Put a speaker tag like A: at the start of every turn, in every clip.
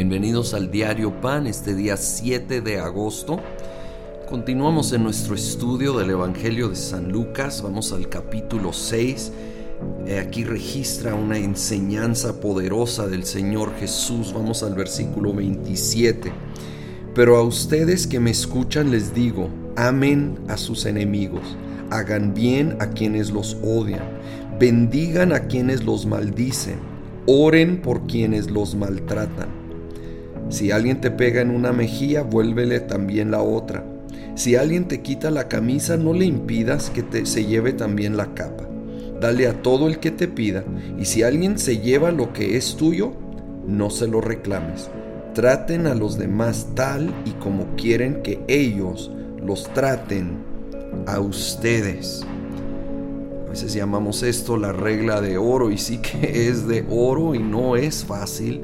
A: Bienvenidos al diario Pan, este día 7 de agosto. Continuamos en nuestro estudio del Evangelio de San Lucas, vamos al capítulo 6. Eh, aquí registra una enseñanza poderosa del Señor Jesús. Vamos al versículo 27. Pero a ustedes que me escuchan les digo, amen a sus enemigos, hagan bien a quienes los odian, bendigan a quienes los maldicen, oren por quienes los maltratan. Si alguien te pega en una mejilla, vuélvele también la otra. Si alguien te quita la camisa, no le impidas que te, se lleve también la capa. Dale a todo el que te pida, y si alguien se lleva lo que es tuyo, no se lo reclames. Traten a los demás tal y como quieren que ellos los traten a ustedes. A veces llamamos esto la regla de oro y sí que es de oro y no es fácil,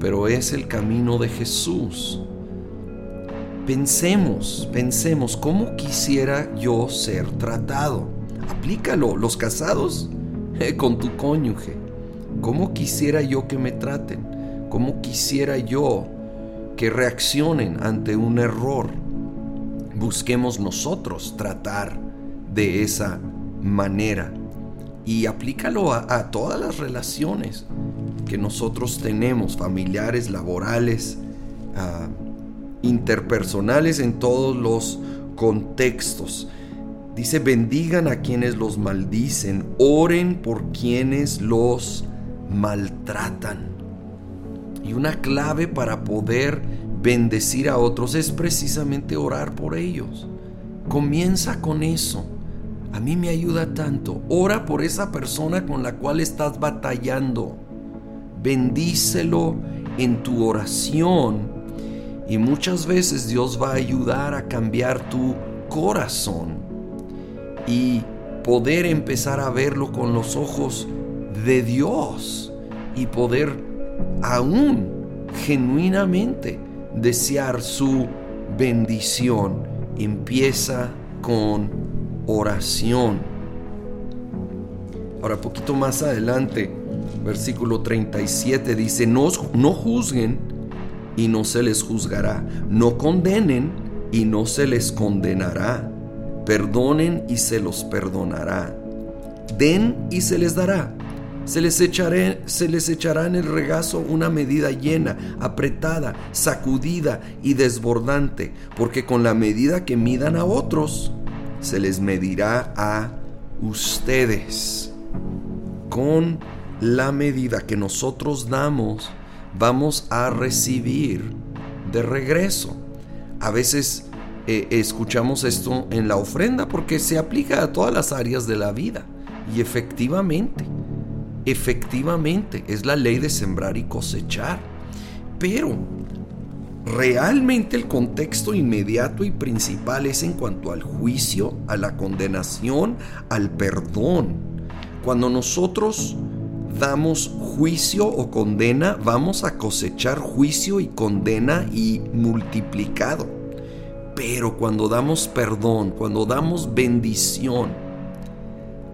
A: pero es el camino de Jesús. Pensemos, pensemos, ¿cómo quisiera yo ser tratado? Aplícalo, los casados eh, con tu cónyuge. ¿Cómo quisiera yo que me traten? ¿Cómo quisiera yo que reaccionen ante un error? Busquemos nosotros tratar de esa manera y aplícalo a todas las relaciones que nosotros tenemos, familiares, laborales, ah, interpersonales en todos los contextos. Dice, bendigan a quienes los maldicen, oren por quienes los maltratan. Y una clave para poder bendecir a otros es precisamente orar por ellos. Comienza con eso. A mí me ayuda tanto. Ora por esa persona con la cual estás batallando bendícelo en tu oración y muchas veces Dios va a ayudar a cambiar tu corazón y poder empezar a verlo con los ojos de Dios y poder aún genuinamente desear su bendición. Empieza con oración. Ahora, poquito más adelante, versículo 37 dice, no, no juzguen y no se les juzgará, no condenen y no se les condenará, perdonen y se los perdonará, den y se les dará. Se les, echaré, se les echará en el regazo una medida llena, apretada, sacudida y desbordante, porque con la medida que midan a otros, se les medirá a ustedes. Con la medida que nosotros damos, vamos a recibir de regreso. A veces eh, escuchamos esto en la ofrenda porque se aplica a todas las áreas de la vida. Y efectivamente, efectivamente es la ley de sembrar y cosechar. Pero realmente el contexto inmediato y principal es en cuanto al juicio, a la condenación, al perdón. Cuando nosotros damos juicio o condena, vamos a cosechar juicio y condena y multiplicado. Pero cuando damos perdón, cuando damos bendición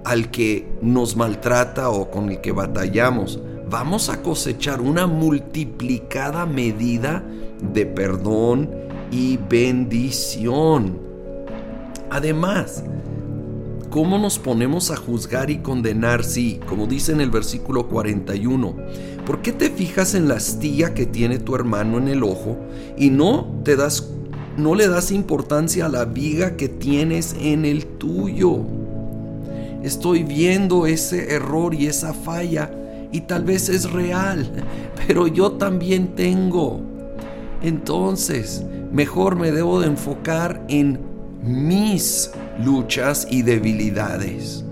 A: al que nos maltrata o con el que batallamos, vamos a cosechar una multiplicada medida de perdón y bendición. Además, ¿Cómo nos ponemos a juzgar y condenar si, como dice en el versículo 41, ¿por qué te fijas en la astilla que tiene tu hermano en el ojo y no te das no le das importancia a la viga que tienes en el tuyo? Estoy viendo ese error y esa falla y tal vez es real, pero yo también tengo. Entonces, mejor me debo de enfocar en mis luchas y debilidades.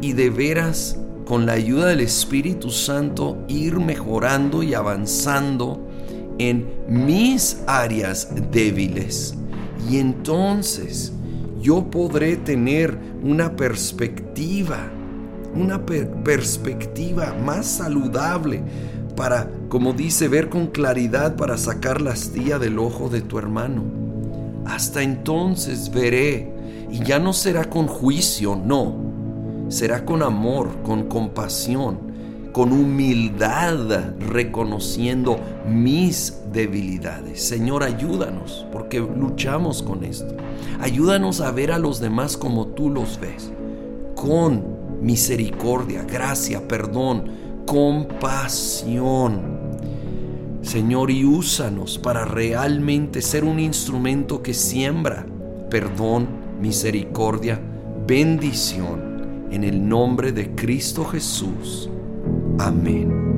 A: Y de veras, con la ayuda del Espíritu Santo, ir mejorando y avanzando en mis áreas débiles. Y entonces yo podré tener una perspectiva, una perspectiva más saludable para, como dice, ver con claridad para sacar la astilla del ojo de tu hermano. Hasta entonces veré y ya no será con juicio, no. Será con amor, con compasión, con humildad, reconociendo mis debilidades. Señor, ayúdanos, porque luchamos con esto. Ayúdanos a ver a los demás como tú los ves, con misericordia, gracia, perdón, compasión. Señor, y úsanos para realmente ser un instrumento que siembra perdón, misericordia, bendición en el nombre de Cristo Jesús. Amén.